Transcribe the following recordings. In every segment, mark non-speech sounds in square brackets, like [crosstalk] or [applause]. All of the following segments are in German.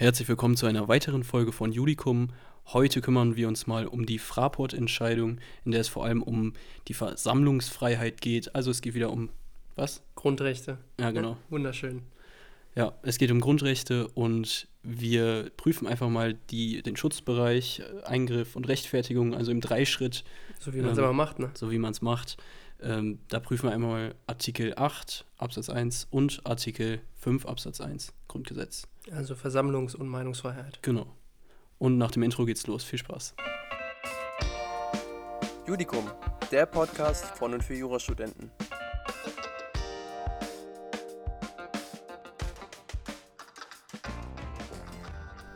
Herzlich willkommen zu einer weiteren Folge von Judicum. Heute kümmern wir uns mal um die Fraport-Entscheidung, in der es vor allem um die Versammlungsfreiheit geht. Also es geht wieder um was? Grundrechte. Ja, genau. Wunderschön. Ja, es geht um Grundrechte und wir prüfen einfach mal die, den Schutzbereich, äh, Eingriff und Rechtfertigung, also im Dreischritt. So wie man es Ähm, immer macht, ne? So wie man es macht. Ähm, da prüfen wir einmal Artikel 8 Absatz 1 und Artikel 5 Absatz 1 Grundgesetz. Also Versammlungs- und Meinungsfreiheit. Genau. Und nach dem Intro geht's los. Viel Spaß. Judicum, der Podcast von und für Jurastudenten.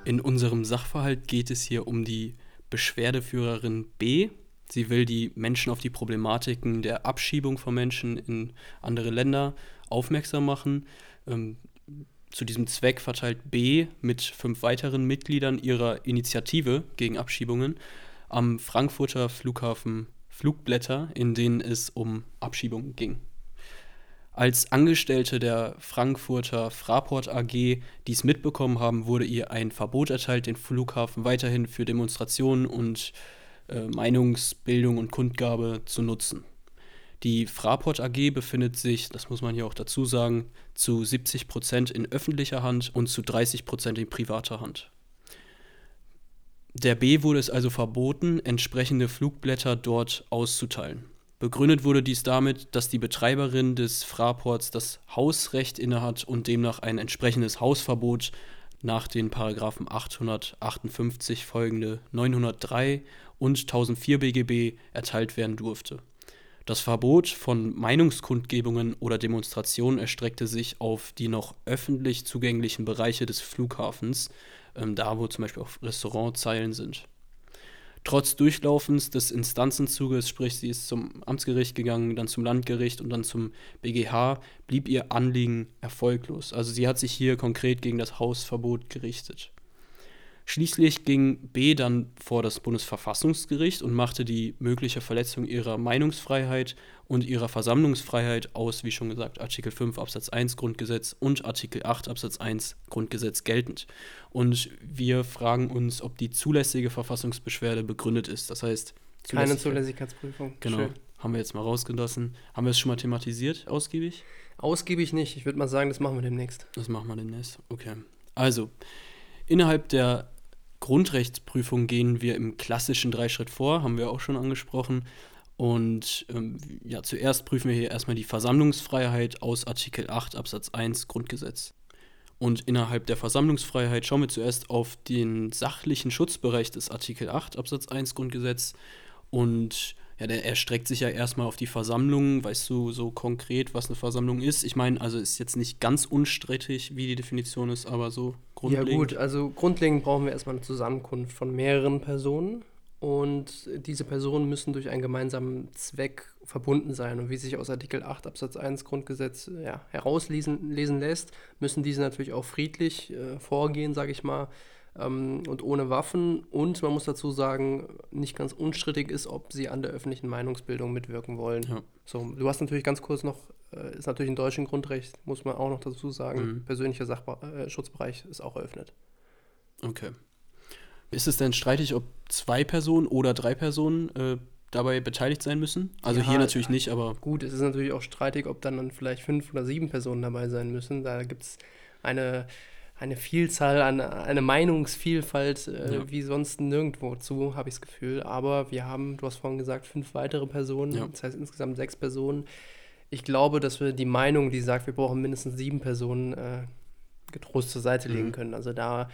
In unserem Sachverhalt geht es hier um die Beschwerdeführerin B. Sie will die Menschen auf die Problematiken der Abschiebung von Menschen in andere Länder aufmerksam machen. Ähm, zu diesem Zweck verteilt B mit fünf weiteren Mitgliedern ihrer Initiative gegen Abschiebungen am Frankfurter Flughafen Flugblätter, in denen es um Abschiebungen ging. Als Angestellte der Frankfurter Fraport AG dies mitbekommen haben, wurde ihr ein Verbot erteilt, den Flughafen weiterhin für Demonstrationen und äh, Meinungsbildung und Kundgabe zu nutzen. Die Fraport AG befindet sich, das muss man hier auch dazu sagen, zu 70 Prozent in öffentlicher Hand und zu 30 Prozent in privater Hand. Der B wurde es also verboten, entsprechende Flugblätter dort auszuteilen. Begründet wurde dies damit, dass die Betreiberin des Fraports das Hausrecht innehat und demnach ein entsprechendes Hausverbot nach den Paragraphen 858 folgende 903 und 1004 BGB erteilt werden durfte. Das Verbot von Meinungskundgebungen oder Demonstrationen erstreckte sich auf die noch öffentlich zugänglichen Bereiche des Flughafens, ähm, da wo zum Beispiel auch Restaurantzeilen sind. Trotz Durchlaufens des Instanzenzuges, sprich sie ist zum Amtsgericht gegangen, dann zum Landgericht und dann zum BGH, blieb ihr Anliegen erfolglos. Also sie hat sich hier konkret gegen das Hausverbot gerichtet. Schließlich ging B dann vor das Bundesverfassungsgericht und machte die mögliche Verletzung ihrer Meinungsfreiheit und ihrer Versammlungsfreiheit aus, wie schon gesagt, Artikel 5 Absatz 1 Grundgesetz und Artikel 8 Absatz 1 Grundgesetz geltend. Und wir fragen uns, ob die zulässige Verfassungsbeschwerde begründet ist. Das heißt, Keine Zulässigkeit- Zulässigkeitsprüfung. Genau, Schön. haben wir jetzt mal rausgelassen. Haben wir es schon mal thematisiert, ausgiebig? Ausgiebig nicht. Ich würde mal sagen, das machen wir demnächst. Das machen wir demnächst. Okay. Also, innerhalb der Grundrechtsprüfung gehen wir im klassischen Dreischritt vor, haben wir auch schon angesprochen. Und ähm, ja, zuerst prüfen wir hier erstmal die Versammlungsfreiheit aus Artikel 8 Absatz 1 Grundgesetz. Und innerhalb der Versammlungsfreiheit schauen wir zuerst auf den sachlichen Schutzbereich des Artikel 8 Absatz 1 Grundgesetz. Und ja, der erstreckt sich ja erstmal auf die Versammlung. Weißt du so konkret, was eine Versammlung ist? Ich meine, also ist jetzt nicht ganz unstrittig, wie die Definition ist, aber so grundlegend. Ja gut, also grundlegend brauchen wir erstmal eine Zusammenkunft von mehreren Personen. Und diese Personen müssen durch einen gemeinsamen Zweck verbunden sein. Und wie sich aus Artikel 8 Absatz 1 Grundgesetz ja, herauslesen lesen lässt, müssen diese natürlich auch friedlich äh, vorgehen, sage ich mal, ähm, und ohne Waffen. Und man muss dazu sagen, nicht ganz unstrittig ist, ob sie an der öffentlichen Meinungsbildung mitwirken wollen. Ja. So, du hast natürlich ganz kurz noch, äh, ist natürlich ein deutschen Grundrecht, muss man auch noch dazu sagen, Mhm. persönlicher Sachbe äh, Schutzbereich ist auch eröffnet. Okay. Ist es denn streitig, ob zwei Personen oder drei Personen äh, dabei beteiligt sein müssen? Also Ja, hier natürlich nicht, aber Gut, es ist natürlich auch streitig, ob dann, dann vielleicht fünf oder sieben Personen dabei sein müssen. Da gibt es eine, eine Vielzahl, eine, eine Meinungsvielfalt äh, Ja. wie sonst nirgendwo zu, habe ich das Gefühl. Aber wir haben, du hast vorhin gesagt, fünf weitere Personen, Ja. das heißt insgesamt sechs Personen. Ich glaube, dass wir die Meinung, die sagt, wir brauchen mindestens sieben Personen, äh, getrost zur Seite legen Mhm. können. Also da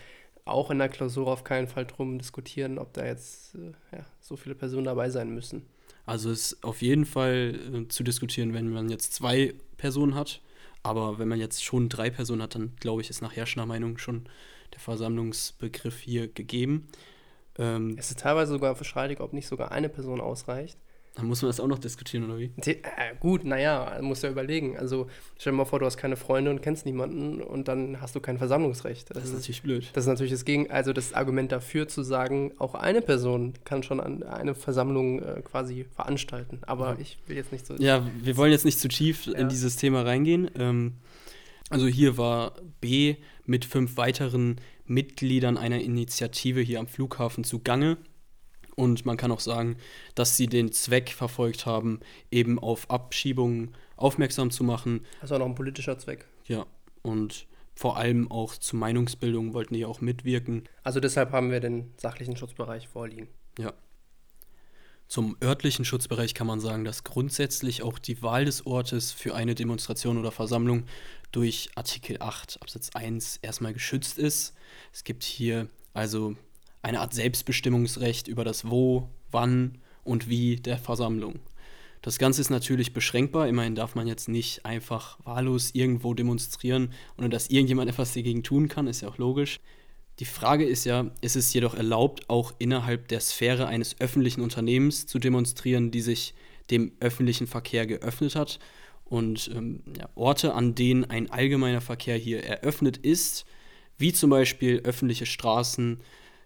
auch in der Klausur auf keinen Fall drum diskutieren, ob da jetzt äh, ja, so viele Personen dabei sein müssen. also es ist auf jeden Fall äh, zu diskutieren, wenn man jetzt zwei Personen hat. Aber wenn man jetzt schon drei Personen hat, dann glaube ich, ist nach herrschender Meinung schon der Versammlungsbegriff hier gegeben. Ähm, Es ist teilweise sogar streitig, ob nicht sogar eine Person ausreicht. Dann muss man das auch noch diskutieren, oder wie? The- Äh, gut, naja, musst ja überlegen. Also stell dir mal vor, du hast keine Freunde und kennst niemanden und dann hast du kein Versammlungsrecht. Das ist natürlich blöd. das ist natürlich das Gegen, also das Argument dafür zu sagen, auch eine Person kann schon an eine Versammlung äh, quasi veranstalten. Aber Ja. ich will jetzt nicht so. Ja, wir wollen jetzt nicht zu tief Ja. in dieses Thema reingehen. Ähm, Also hier war B mit fünf weiteren Mitgliedern einer Initiative hier am Flughafen zugange. Und man kann auch sagen, dass sie den Zweck verfolgt haben, eben auf Abschiebungen aufmerksam zu machen. Also auch noch ein politischer Zweck. Ja, und vor allem auch zur Meinungsbildung wollten die auch mitwirken. Also deshalb haben wir den sachlichen Schutzbereich vorliegen. Ja. Zum örtlichen Schutzbereich kann man sagen, dass grundsätzlich auch die Wahl des Ortes für eine Demonstration oder Versammlung durch Artikel 8 Absatz 1 erstmal geschützt ist. Es gibt hier also eine Art Selbstbestimmungsrecht über das Wo, wann und wie der Versammlung. Das Ganze ist natürlich beschränkbar. Immerhin darf man jetzt nicht einfach wahllos irgendwo demonstrieren, ohne dass irgendjemand etwas dagegen tun kann, ist ja auch logisch. Die Frage ist ja, ist es jedoch erlaubt, auch innerhalb der Sphäre eines öffentlichen Unternehmens zu demonstrieren, die sich dem öffentlichen Verkehr geöffnet hat und ähm, ja, Orte, an denen ein allgemeiner Verkehr hier eröffnet ist, wie zum Beispiel öffentliche Straßen,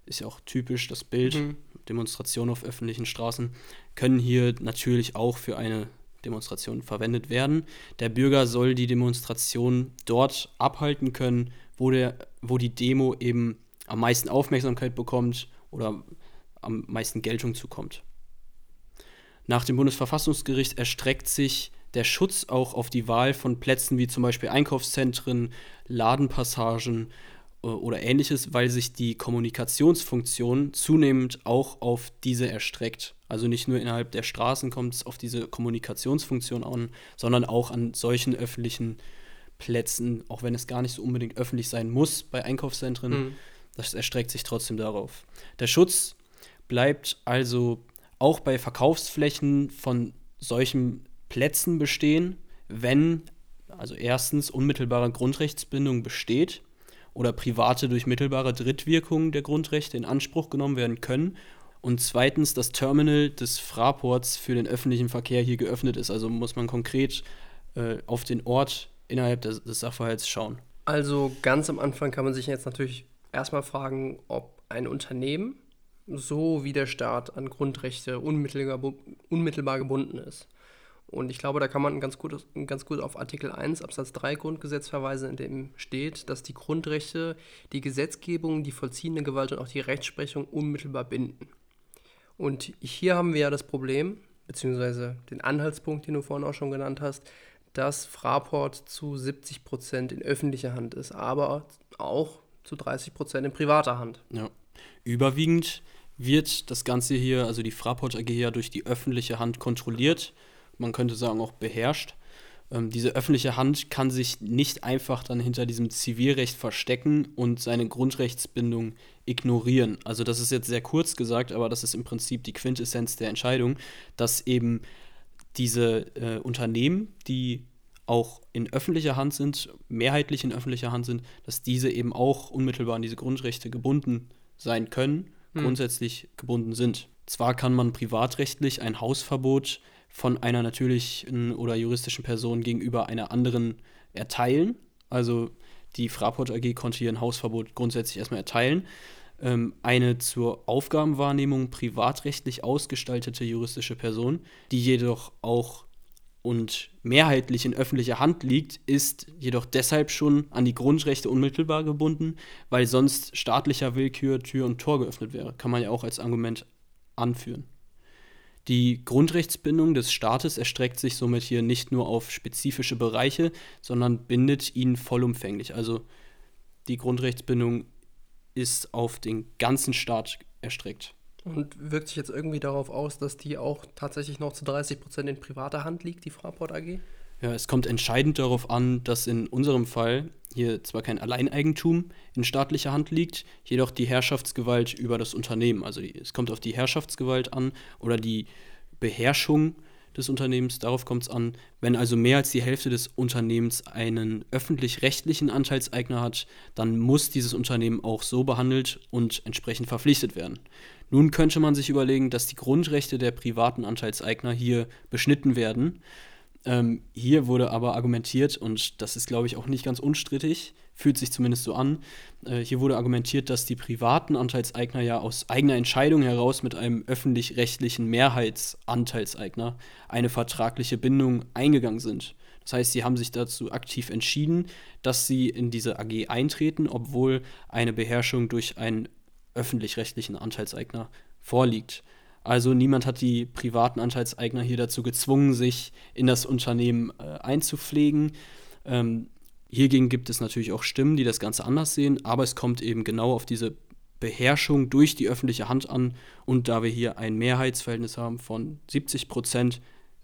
ist ja auch typisch das Bild, mhm. Demonstration auf öffentlichen Straßen, können hier natürlich auch für eine Demonstration verwendet werden. Der Bürger soll die Demonstration dort abhalten können, wo, der, wo die Demo eben am meisten Aufmerksamkeit bekommt oder am meisten Geltung zukommt. Nach dem Bundesverfassungsgericht erstreckt sich der Schutz auch auf die Wahl von Plätzen wie zum Beispiel Einkaufszentren, Ladenpassagen oder ähnliches, weil sich die Kommunikationsfunktion zunehmend auch auf diese erstreckt. Also nicht nur innerhalb der Straßen kommt es auf diese Kommunikationsfunktion an, sondern auch an solchen öffentlichen Plätzen, auch wenn es gar nicht so unbedingt öffentlich sein muss bei Einkaufszentren. Mhm. Das erstreckt sich trotzdem darauf. Der Schutz bleibt also auch bei Verkaufsflächen von solchen Plätzen bestehen, wenn also erstens unmittelbare Grundrechtsbindung besteht oder private durch mittelbare Drittwirkungen der Grundrechte in Anspruch genommen werden können und zweitens das Terminal des Fraports für den öffentlichen Verkehr hier geöffnet ist. Also muss man konkret äh, auf den Ort innerhalb des, des Sachverhalts schauen. Also ganz am Anfang kann man sich jetzt natürlich erstmal fragen, ob ein Unternehmen so wie der Staat an Grundrechte unmittelbar, unmittelbar gebunden ist. Und ich glaube, da kann man ganz gut, ganz gut auf Artikel 1 Absatz 3 Grundgesetz verweisen, in dem steht, dass die Grundrechte die Gesetzgebung, die vollziehende Gewalt und auch die Rechtsprechung unmittelbar binden. Und hier haben wir ja das Problem, beziehungsweise den Anhaltspunkt, den du vorhin auch schon genannt hast, dass Fraport zu 70 Prozent in öffentlicher Hand ist, aber auch zu 30 Prozent in privater Hand. Ja. Überwiegend wird das Ganze hier, also die Fraport AG, ja durch die öffentliche Hand kontrolliert man könnte sagen auch beherrscht. Ähm, diese öffentliche Hand kann sich nicht einfach dann hinter diesem Zivilrecht verstecken und seine Grundrechtsbindung ignorieren. Also das ist jetzt sehr kurz gesagt, aber das ist im Prinzip die Quintessenz der Entscheidung, dass eben diese äh, Unternehmen, die auch in öffentlicher Hand sind, mehrheitlich in öffentlicher Hand sind, dass diese eben auch unmittelbar an diese Grundrechte gebunden sein können, hm. grundsätzlich gebunden sind. Zwar kann man privatrechtlich ein Hausverbot von einer natürlichen oder juristischen Person gegenüber einer anderen erteilen. Also die Fraport AG konnte hier ein Hausverbot grundsätzlich erstmal erteilen. Ähm, eine zur Aufgabenwahrnehmung privatrechtlich ausgestaltete juristische Person, die jedoch auch und mehrheitlich in öffentlicher Hand liegt, ist jedoch deshalb schon an die Grundrechte unmittelbar gebunden, weil sonst staatlicher Willkür Tür und Tor geöffnet wäre. Kann man ja auch als Argument anführen. Die Grundrechtsbindung des Staates erstreckt sich somit hier nicht nur auf spezifische Bereiche, sondern bindet ihn vollumfänglich. Also die Grundrechtsbindung ist auf den ganzen Staat erstreckt. Und wirkt sich jetzt irgendwie darauf aus, dass die auch tatsächlich noch zu 30 Prozent in privater Hand liegt, die Fraport AG? Ja, es kommt entscheidend darauf an, dass in unserem Fall hier zwar kein Alleineigentum in staatlicher Hand liegt, jedoch die Herrschaftsgewalt über das Unternehmen. Also es kommt auf die Herrschaftsgewalt an oder die Beherrschung des Unternehmens, darauf kommt es an. Wenn also mehr als die Hälfte des Unternehmens einen öffentlich-rechtlichen Anteilseigner hat, dann muss dieses Unternehmen auch so behandelt und entsprechend verpflichtet werden. Nun könnte man sich überlegen, dass die Grundrechte der privaten Anteilseigner hier beschnitten werden ähm, hier wurde aber argumentiert, und das ist, glaube ich, auch nicht ganz unstrittig, fühlt sich zumindest so an, äh, hier wurde argumentiert, dass die privaten Anteilseigner ja aus eigener Entscheidung heraus mit einem öffentlich-rechtlichen Mehrheitsanteilseigner eine vertragliche Bindung eingegangen sind. Das heißt, sie haben sich dazu aktiv entschieden, dass sie in diese AG eintreten, obwohl eine Beherrschung durch einen öffentlich-rechtlichen Anteilseigner vorliegt. Also niemand hat die privaten Anteilseigner hier dazu gezwungen, sich in das Unternehmen äh, einzupflegen. Ähm, hiergegen gibt es natürlich auch Stimmen, die das Ganze anders sehen, aber es kommt eben genau auf diese Beherrschung durch die öffentliche Hand an. Und da wir hier ein Mehrheitsverhältnis haben von 70 Prozent,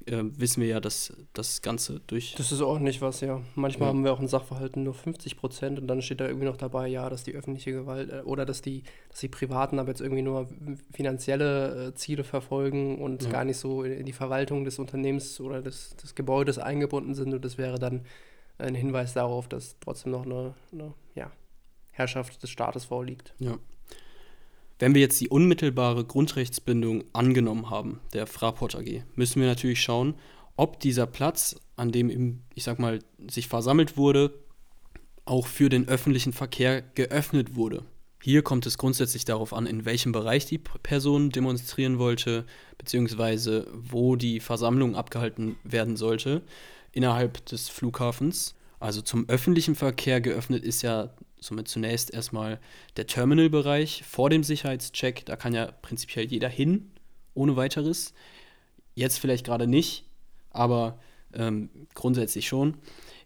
äh, wissen wir ja, dass das Ganze durch. Das ist ordentlich was, ja. Manchmal ja. haben wir auch ein Sachverhalten nur 50 Prozent und dann steht da irgendwie noch dabei, ja, dass die öffentliche Gewalt äh, oder dass die, dass die Privaten aber jetzt irgendwie nur finanzielle äh, Ziele verfolgen und ja. gar nicht so in die Verwaltung des Unternehmens oder des, des Gebäudes eingebunden sind. Und das wäre dann ein Hinweis darauf, dass trotzdem noch eine, eine ja, Herrschaft des Staates vorliegt. Ja. Wenn wir jetzt die unmittelbare Grundrechtsbindung angenommen haben, der Fraport AG, müssen wir natürlich schauen, ob dieser Platz, an dem ich sag mal, sich versammelt wurde, auch für den öffentlichen Verkehr geöffnet wurde. Hier kommt es grundsätzlich darauf an, in welchem Bereich die Person demonstrieren wollte, beziehungsweise wo die Versammlung abgehalten werden sollte innerhalb des Flughafens. Also zum öffentlichen Verkehr geöffnet ist ja somit zunächst erstmal der Terminalbereich vor dem Sicherheitscheck. Da kann ja prinzipiell jeder hin, ohne weiteres. Jetzt vielleicht gerade nicht, aber ähm, grundsätzlich schon.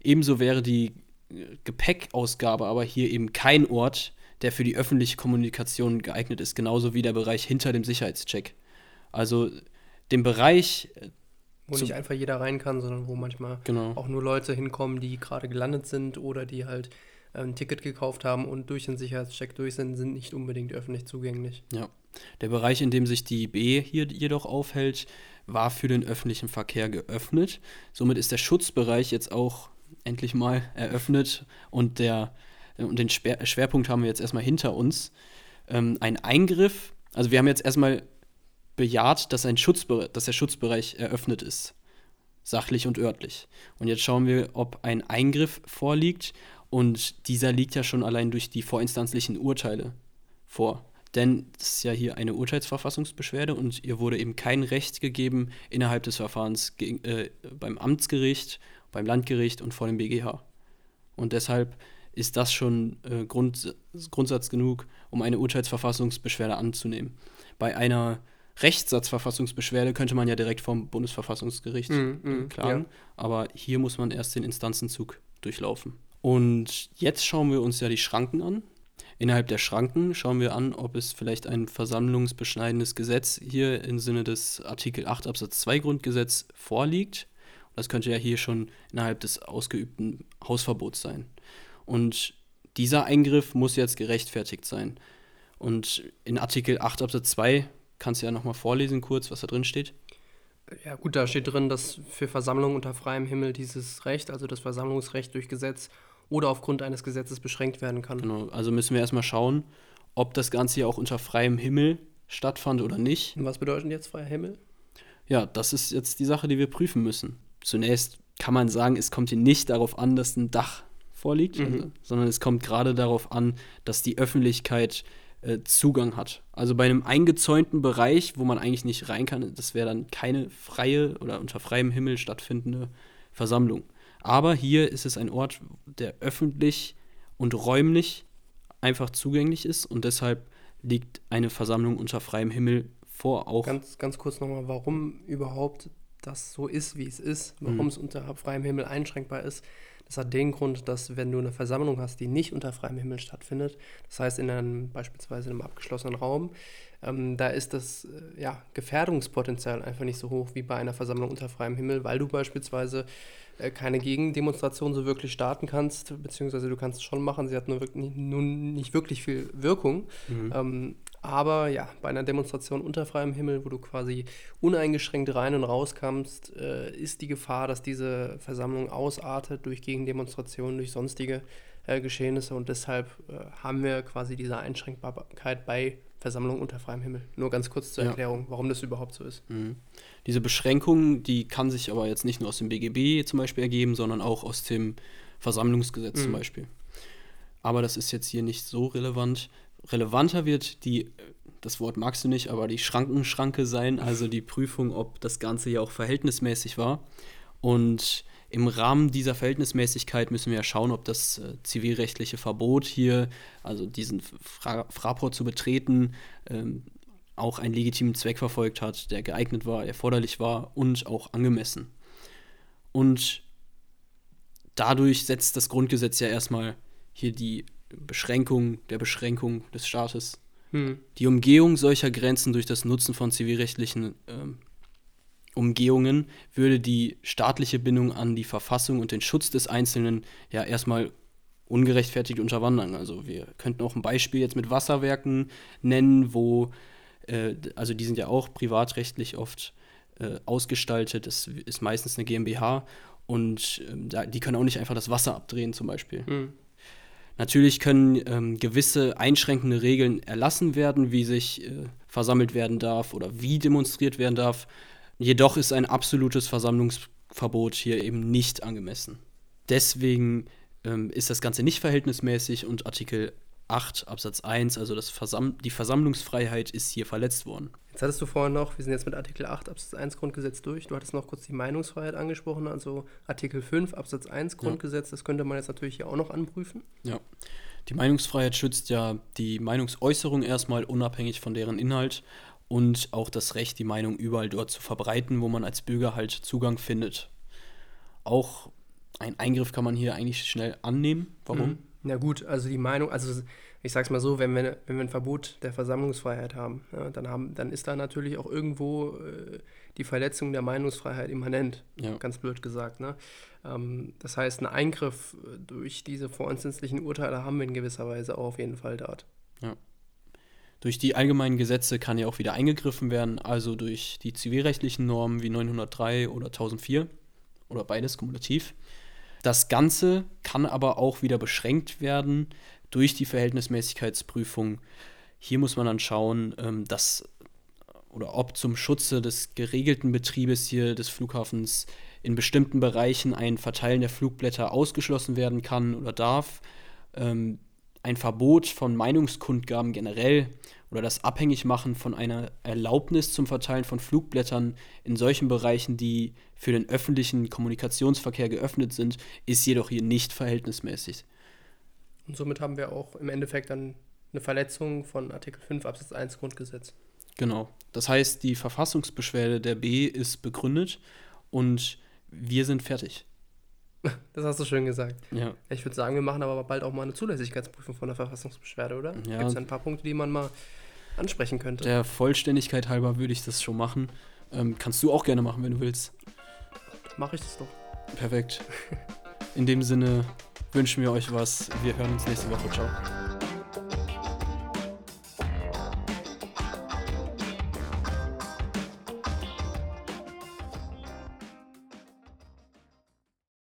Ebenso wäre die äh, Gepäckausgabe aber hier eben kein Ort, der für die öffentliche Kommunikation geeignet ist, genauso wie der Bereich hinter dem Sicherheitscheck. Also den Bereich. Äh, wo nicht einfach jeder rein kann, sondern wo manchmal genau. auch nur Leute hinkommen, die gerade gelandet sind oder die halt ein Ticket gekauft haben und durch den Sicherheitscheck durch sind, sind nicht unbedingt öffentlich zugänglich. Ja. Der Bereich, in dem sich die B hier jedoch aufhält, war für den öffentlichen Verkehr geöffnet. Somit ist der Schutzbereich jetzt auch endlich mal eröffnet und, der, und den Schwerpunkt haben wir jetzt erstmal hinter uns. Ähm, ein Eingriff, also wir haben jetzt erstmal bejaht, dass, ein dass der Schutzbereich eröffnet ist, sachlich und örtlich. Und jetzt schauen wir, ob ein Eingriff vorliegt und dieser liegt ja schon allein durch die vorinstanzlichen Urteile vor. Denn das ist ja hier eine Urteilsverfassungsbeschwerde und ihr wurde eben kein Recht gegeben innerhalb des Verfahrens gegen, äh, beim Amtsgericht, beim Landgericht und vor dem BGH. Und deshalb ist das schon äh, Grund, Grundsatz genug, um eine Urteilsverfassungsbeschwerde anzunehmen. Bei einer Rechtssatzverfassungsbeschwerde könnte man ja direkt vom Bundesverfassungsgericht mm, mm, klagen, ja. aber hier muss man erst den Instanzenzug durchlaufen. Und jetzt schauen wir uns ja die Schranken an. Innerhalb der Schranken schauen wir an, ob es vielleicht ein versammlungsbeschneidendes Gesetz hier im Sinne des Artikel 8 Absatz 2 Grundgesetz vorliegt. Das könnte ja hier schon innerhalb des ausgeübten Hausverbots sein. Und dieser Eingriff muss jetzt gerechtfertigt sein. Und in Artikel 8 Absatz 2 kannst du ja nochmal vorlesen kurz, was da drin steht. Ja gut, da steht drin, dass für Versammlungen unter freiem Himmel dieses Recht, also das Versammlungsrecht durch Gesetz, oder aufgrund eines Gesetzes beschränkt werden kann. Genau, also müssen wir erstmal schauen, ob das Ganze hier auch unter freiem Himmel stattfand oder nicht. Und was bedeutet jetzt freier Himmel? Ja, das ist jetzt die Sache, die wir prüfen müssen. Zunächst kann man sagen, es kommt hier nicht darauf an, dass ein Dach vorliegt, mhm. also, sondern es kommt gerade darauf an, dass die Öffentlichkeit äh, Zugang hat. Also bei einem eingezäunten Bereich, wo man eigentlich nicht rein kann, das wäre dann keine freie oder unter freiem Himmel stattfindende Versammlung. Aber hier ist es ein Ort, der öffentlich und räumlich einfach zugänglich ist und deshalb liegt eine Versammlung unter freiem Himmel vor auch. Ganz, ganz kurz nochmal, warum überhaupt das so ist, wie es ist, warum mhm. es unter freiem Himmel einschränkbar ist. Das hat den Grund, dass wenn du eine Versammlung hast, die nicht unter freiem Himmel stattfindet, das heißt in einem beispielsweise in einem abgeschlossenen Raum, ähm, da ist das äh, ja, Gefährdungspotenzial einfach nicht so hoch wie bei einer Versammlung unter freiem Himmel, weil du beispielsweise keine Gegendemonstration so wirklich starten kannst, beziehungsweise du kannst es schon machen, sie hat nur, wirklich, nur nicht wirklich viel Wirkung. Mhm. Ähm, aber ja, bei einer Demonstration unter freiem Himmel, wo du quasi uneingeschränkt rein und raus kannst, äh, ist die Gefahr, dass diese Versammlung ausartet durch Gegendemonstrationen, durch sonstige äh, Geschehnisse. Und deshalb äh, haben wir quasi diese Einschränkbarkeit bei Versammlungen unter freiem Himmel. Nur ganz kurz zur Erklärung, ja. warum das überhaupt so ist. Mhm. Diese Beschränkung, die kann sich aber jetzt nicht nur aus dem BGB zum Beispiel ergeben, sondern auch aus dem Versammlungsgesetz mhm. zum Beispiel. Aber das ist jetzt hier nicht so relevant relevanter wird die, das Wort magst du nicht, aber die Schrankenschranke sein, also die Prüfung, ob das Ganze ja auch verhältnismäßig war. Und im Rahmen dieser Verhältnismäßigkeit müssen wir ja schauen, ob das äh, zivilrechtliche Verbot hier, also diesen Fra Fraport zu betreten, ähm, auch einen legitimen Zweck verfolgt hat, der geeignet war, erforderlich war und auch angemessen. Und dadurch setzt das Grundgesetz ja erstmal hier die Beschränkung der Beschränkung des Staates. Hm. Die Umgehung solcher Grenzen durch das Nutzen von zivilrechtlichen ähm, Umgehungen würde die staatliche Bindung an die Verfassung und den Schutz des Einzelnen ja erstmal ungerechtfertigt unterwandern. Also wir könnten auch ein Beispiel jetzt mit Wasserwerken nennen, wo, äh, also die sind ja auch privatrechtlich oft äh, ausgestaltet, das ist meistens eine GmbH und äh, die können auch nicht einfach das Wasser abdrehen zum Beispiel. Mhm. Natürlich können ähm, gewisse einschränkende Regeln erlassen werden, wie sich äh, versammelt werden darf oder wie demonstriert werden darf. Jedoch ist ein absolutes Versammlungsverbot hier eben nicht angemessen. Deswegen ähm, ist das Ganze nicht verhältnismäßig und Artikel 8 Absatz 1, also das Versam die Versammlungsfreiheit ist hier verletzt worden. Jetzt hattest du vorhin noch, wir sind jetzt mit Artikel 8 Absatz 1 Grundgesetz durch, du hattest noch kurz die Meinungsfreiheit angesprochen, also Artikel 5 Absatz 1 Grundgesetz, ja. das könnte man jetzt natürlich hier auch noch anprüfen. Ja, die Meinungsfreiheit schützt ja die Meinungsäußerung erstmal unabhängig von deren Inhalt und auch das Recht, die Meinung überall dort zu verbreiten, wo man als Bürger halt Zugang findet. Auch ein Eingriff kann man hier eigentlich schnell annehmen. Warum? Mhm. Na gut, also die Meinung, also ich sag's mal so, wenn wir, wenn wir ein Verbot der Versammlungsfreiheit haben, ja, dann haben, dann ist da natürlich auch irgendwo äh, die Verletzung der Meinungsfreiheit immanent, ja. ganz blöd gesagt. Ne? Ähm, das heißt, ein Eingriff durch diese vorinstanzlichen Urteile haben wir in gewisser Weise auch auf jeden Fall dort. Ja. Durch die allgemeinen Gesetze kann ja auch wieder eingegriffen werden, also durch die zivilrechtlichen Normen wie 903 oder 1004 oder beides kumulativ. Das Ganze kann aber auch wieder beschränkt werden durch die Verhältnismäßigkeitsprüfung. Hier muss man dann schauen, ähm, dass oder ob zum Schutze des geregelten Betriebes hier des Flughafens in bestimmten Bereichen ein Verteilen der Flugblätter ausgeschlossen werden kann oder darf. Ähm, ein Verbot von Meinungskundgaben generell oder das Abhängigmachen von einer Erlaubnis zum Verteilen von Flugblättern in solchen Bereichen, die für den öffentlichen Kommunikationsverkehr geöffnet sind, ist jedoch hier nicht verhältnismäßig. Und somit haben wir auch im Endeffekt dann eine Verletzung von Artikel 5 Absatz 1 Grundgesetz. Genau. Das heißt, die Verfassungsbeschwerde der B ist begründet und wir sind fertig. [laughs] Das hast du schön gesagt. Ja. Ich würde sagen, wir machen aber bald auch mal eine Zulässigkeitsprüfung von der Verfassungsbeschwerde, oder? Ja. Gibt es ein paar Punkte, die man mal ansprechen könnte? Der Vollständigkeit halber würde ich das schon machen. Ähm, kannst du auch gerne machen, wenn du willst. Mache ich das doch. Perfekt. In dem Sinne wünschen wir euch was. Wir hören uns nächste Woche. Ciao.